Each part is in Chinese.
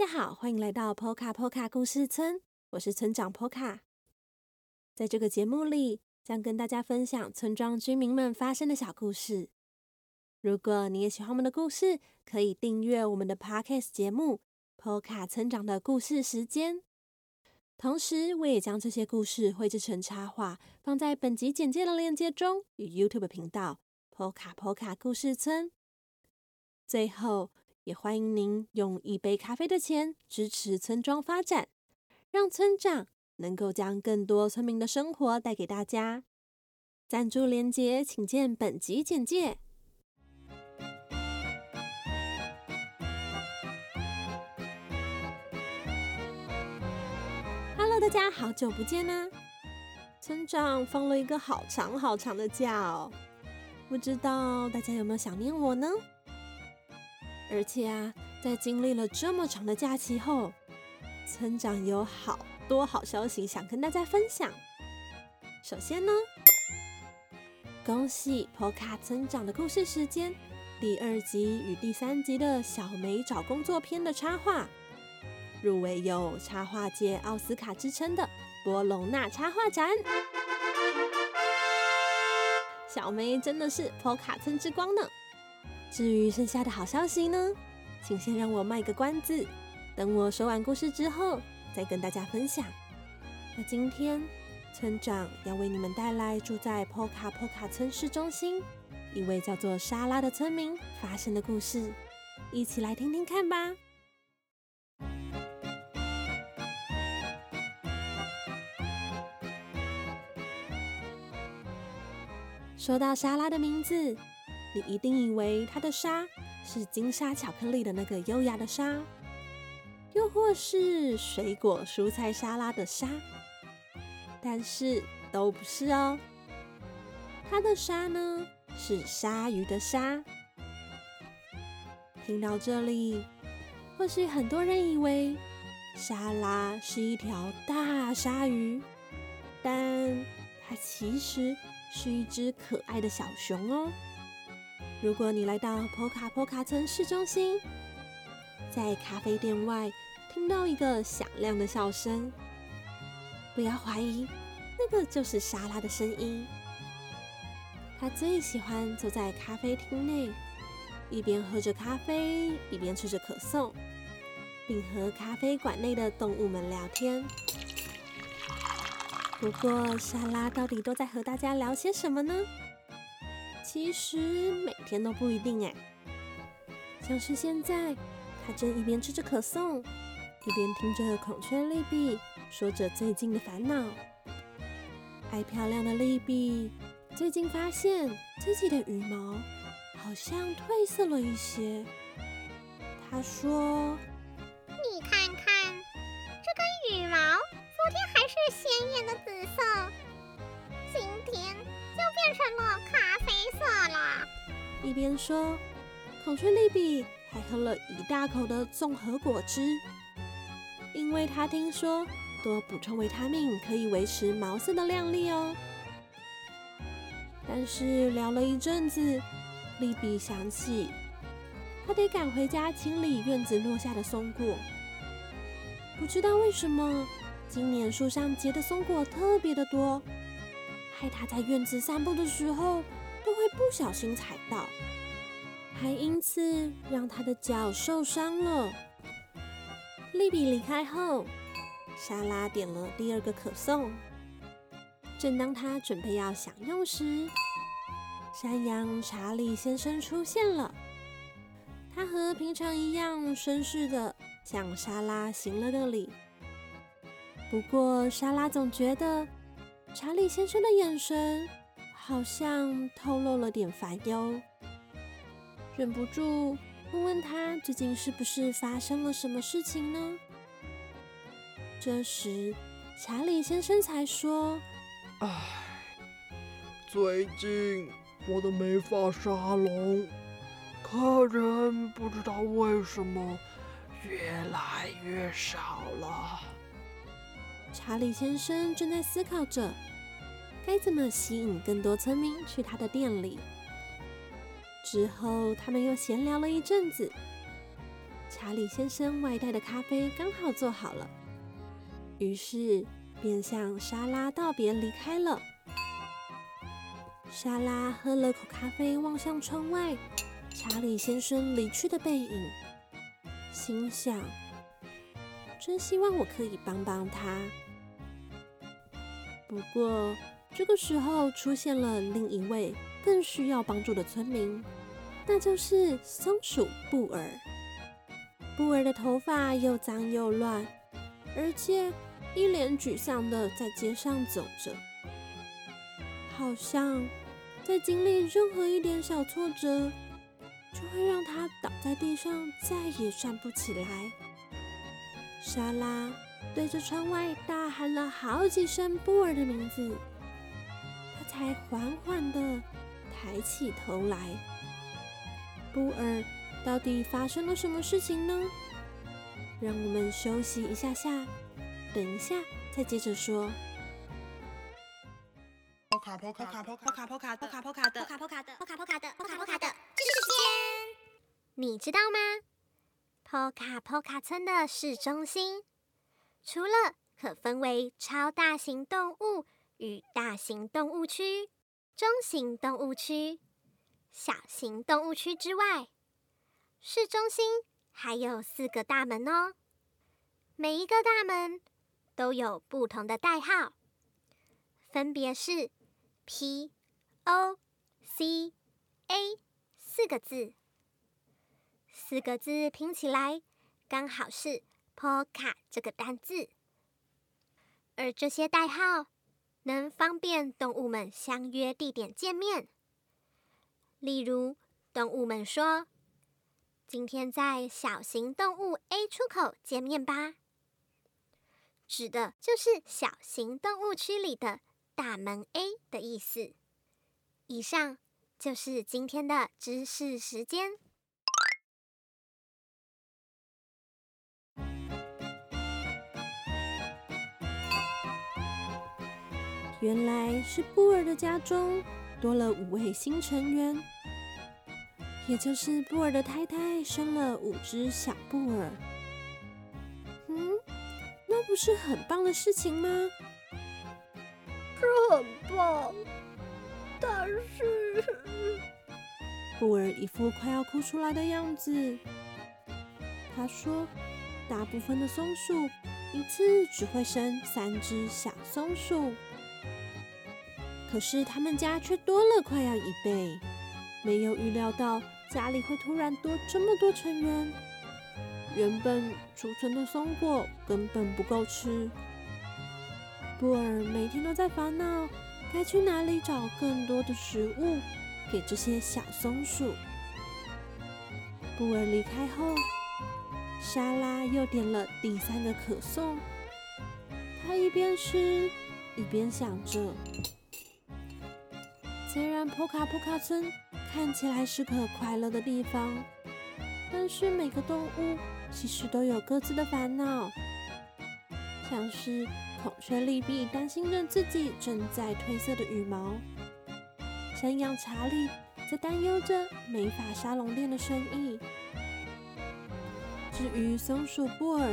大家好，欢迎来到 Poka Poka 故事村，我是村长 Poka。在这个节目里，将跟大家分享村庄居民们发生的小故事。如果你也喜欢我们的故事，可以订阅我们的 Podcast 节目《Poka 村长的故事时间》。同时，我也将这些故事绘制成插画，放在本集简介的链接中与 YouTube 频道 Poka Poka 故事村。最后，也欢迎您用一杯咖啡的钱支持村庄发展，让村长能够将更多村民的生活带给大家。赞助链接请见本集简介。Hello，大家好久不见啦！村长放了一个好长好长的假哦，不知道大家有没有想念我呢？而且啊，在经历了这么长的假期后，村长有好多好消息想跟大家分享。首先呢，恭喜 Poka 村长的故事时间第二集与第三集的小梅找工作篇的插画入围有插画界奥斯卡之称的波隆纳插画展。小梅真的是 Poka 村之光呢。至于剩下的好消息呢，请先让我卖个关子，等我说完故事之后再跟大家分享。那今天村长要为你们带来住在 Poka Poka 村市中心一位叫做莎拉的村民发生的故事，一起来听听看吧。说到莎拉的名字。你一定以为它的沙是金沙巧克力的那个优雅的沙，又或是水果蔬菜沙拉的沙，但是都不是哦。它的沙呢是鲨鱼的沙。听到这里，或许很多人以为沙拉是一条大鲨鱼，但它其实是一只可爱的小熊哦。如果你来到 Poka Poka 村市中心，在咖啡店外听到一个响亮的笑声，不要怀疑，那个就是莎拉的声音。她最喜欢坐在咖啡厅内，一边喝着咖啡，一边吃着可颂，并和咖啡馆内的动物们聊天。不过，莎拉到底都在和大家聊些什么呢？其实每天都不一定哎，像是现在，他正一边吃着可颂，一边听着孔雀丽比说着最近的烦恼。爱漂亮的丽比最近发现自己的羽毛好像褪色了一些。他说：“你看看，这根羽毛昨天还是鲜艳的紫色，今天就变成了卡。”一边说，孔雀丽比还喝了一大口的综合果汁，因为他听说多补充维他命可以维持毛色的亮丽哦。但是聊了一阵子，丽比想起他得赶回家清理院子落下的松果。不知道为什么，今年树上结的松果特别的多，害他在院子散步的时候。不小心踩到，还因此让他的脚受伤了。利比离开后，莎拉点了第二个可颂。正当他准备要享用时，山羊查理先生出现了。他和平常一样绅士的向莎拉行了个礼。不过，莎拉总觉得查理先生的眼神。好像透露了点烦忧，忍不住问问他最近是不是发生了什么事情呢？这时，查理先生才说：“唉，最近我的美发沙龙客人不知道为什么越来越少了。”查理先生正在思考着。该怎么吸引更多村民去他的店里？之后，他们又闲聊了一阵子。查理先生外带的咖啡刚好做好了，于是便向莎拉道别离开了。莎拉喝了口咖啡，望向窗外，查理先生离去的背影，心想：真希望我可以帮帮他。不过这个时候出现了另一位更需要帮助的村民，那就是松鼠布尔。布尔的头发又脏又乱，而且一脸沮丧的在街上走着，好像。在经历任何一点小挫折，就会让他倒在地上，再也站不起来。莎拉对着窗外大喊了好几声布尔的名字，才缓缓地抬起头来。布尔，到底发生了什么事情呢？让我们休息一下下，等一下再接着说。卡波卡卡波卡卡波卡波卡波卡的波卡波卡的波卡波卡的波卡波卡的知识时间，你知道吗？波卡波卡村的市中心，除了可分为超大型动物与大型动物区、中型动物区、小型动物区之外，市中心还有四个大门哦。每一个大门都有不同的代号，分别是。P O C A 四个字，四个字拼起来刚好是 “Poka” 这个单字。而这些代号能方便动物们相约地点见面。例如，动物们说：“今天在小型动物 A 出口见面吧。”指的就是小型动物区里的。大门 A 的意思。以上就是今天的知识时间。原来是布尔的家中多了五位新成员，也就是布尔的太太生了五只小布尔。嗯，那不是很棒的事情吗？是很棒，但是布尔一副快要哭出来的样子。他说：“大部分的松鼠一次只会生三只小松鼠，可是他们家却多了快要一倍。没有预料到家里会突然多这么多成员。原本储存的松果根本不够吃。”布尔每天都在烦恼，该去哪里找更多的食物给这些小松鼠。布尔离开后，莎拉又点了第三个可颂。她一边吃一边想着：虽然普卡普卡村看起来是个快乐的地方，但是每个动物其实都有各自的烦恼，像是……孔雀利比担心着自己正在褪色的羽毛，山羊查理则担忧着美发沙龙店的生意。至于松鼠布尔，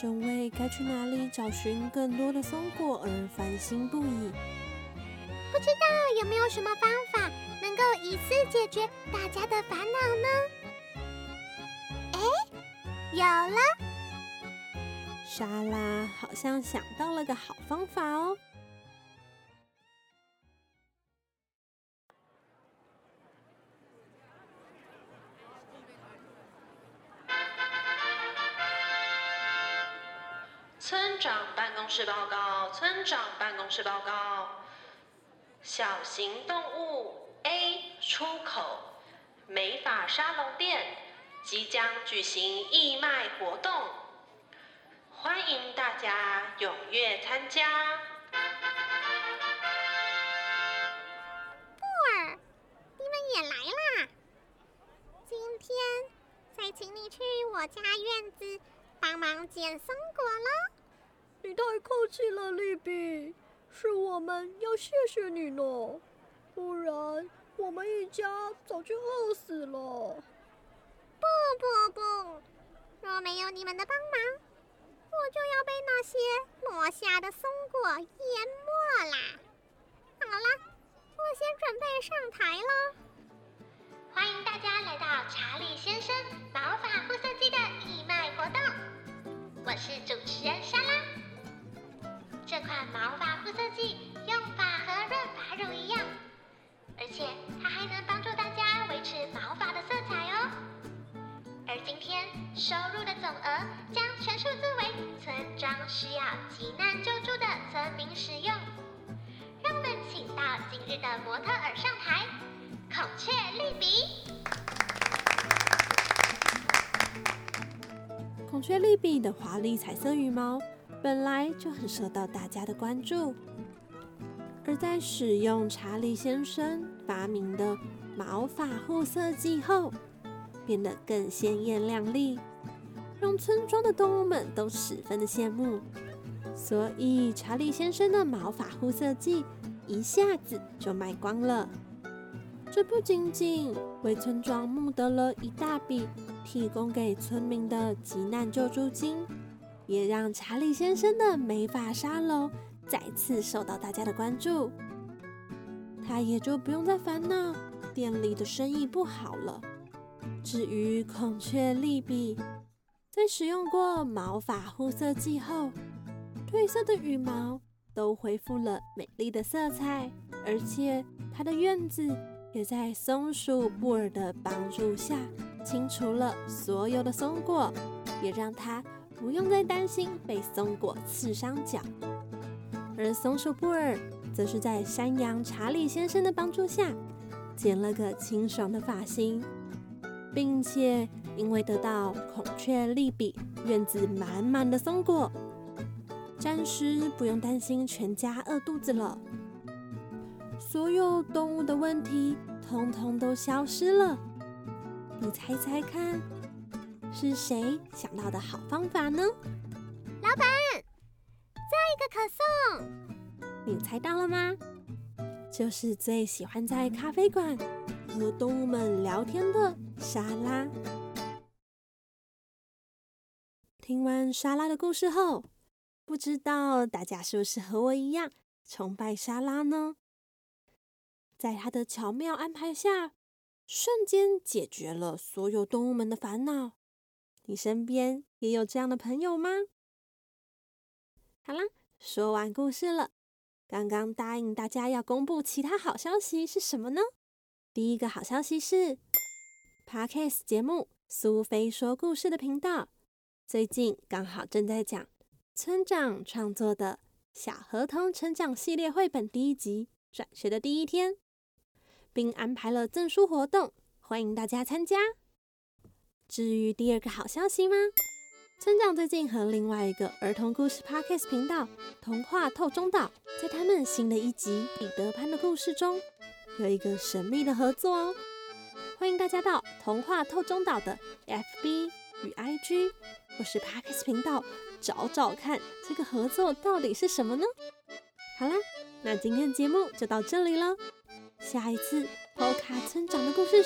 正为该去哪里找寻更多的松果而烦心不已。不知道有没有什么方法能够一次解决大家的烦恼呢？哎，有了！莎拉好像想到了个好方法哦！村长办公室报告，村长办公室报告。小型动物 A 出口美发沙龙店即将举行义卖活动。欢迎大家踊跃参加。布尔，你们也来啦！今天再请你去我家院子帮忙捡松果了。你太客气了，利比，是我们要谢谢你呢，不然我们一家早就饿死了。不不不，若没有你们的帮忙，我就要被那些落下的松果淹没啦！好了，我先准备上台了。欢迎大家来到查理先生毛发护色剂的义卖活动，我是主持人莎拉。这款毛发护色剂用法和润发乳一样，而且它还能帮助大家维持毛发的色彩哦。而今天收入的总额将全数作为村庄需要急难救助的村民使用。让我们请到今日的模特儿上台。孔雀丽比，孔雀丽比的华丽彩色羽毛本来就很受到大家的关注，而在使用查理先生发明的毛发护色剂后，变得更鲜艳亮丽，让村庄的动物们都十分的羡慕。所以，查理先生的毛发护色剂一下子就卖光了。这不仅仅为村庄募得了一大笔提供给村民的急难救助金，也让查理先生的美发沙龙再次受到大家的关注。他也就不用再烦恼店里的生意不好了。至于孔雀丽比，在使用过毛发护色剂后，褪色的羽毛都恢复了美丽的色彩，而且它的院子。也在松鼠布尔的帮助下，清除了所有的松果，也让它不用再担心被松果刺伤脚。而松鼠布尔则是在山羊查理先生的帮助下，剪了个清爽的发型，并且因为得到孔雀利比院子满满的松果，暂时不用担心全家饿肚子了。所有动物的问题通通都消失了，你猜猜看，是谁想到的好方法呢？老板，再一个可颂。你猜到了吗？就是最喜欢在咖啡馆和动物们聊天的莎拉。听完莎拉的故事后，不知道大家是不是和我一样崇拜莎拉呢？在他的巧妙安排下，瞬间解决了所有动物们的烦恼。你身边也有这样的朋友吗？好啦，说完故事了。刚刚答应大家要公布其他好消息是什么呢？第一个好消息是，Podcast 节目苏菲说故事的频道最近刚好正在讲村长创作的小河童成长系列绘本第一集《转学的第一天》。并安排了赠书活动，欢迎大家参加。至于第二个好消息吗？村长最近和另外一个儿童故事 podcast 频道《童话透中岛》在他们新的一集《彼得潘的故事》中有一个神秘的合作哦。欢迎大家到《童话透中岛》的 FB 与 IG 或是 podcast 频道找找看，这个合作到底是什么呢？好啦，那今天的节目就到这里了。下一次，波卡村长的故事。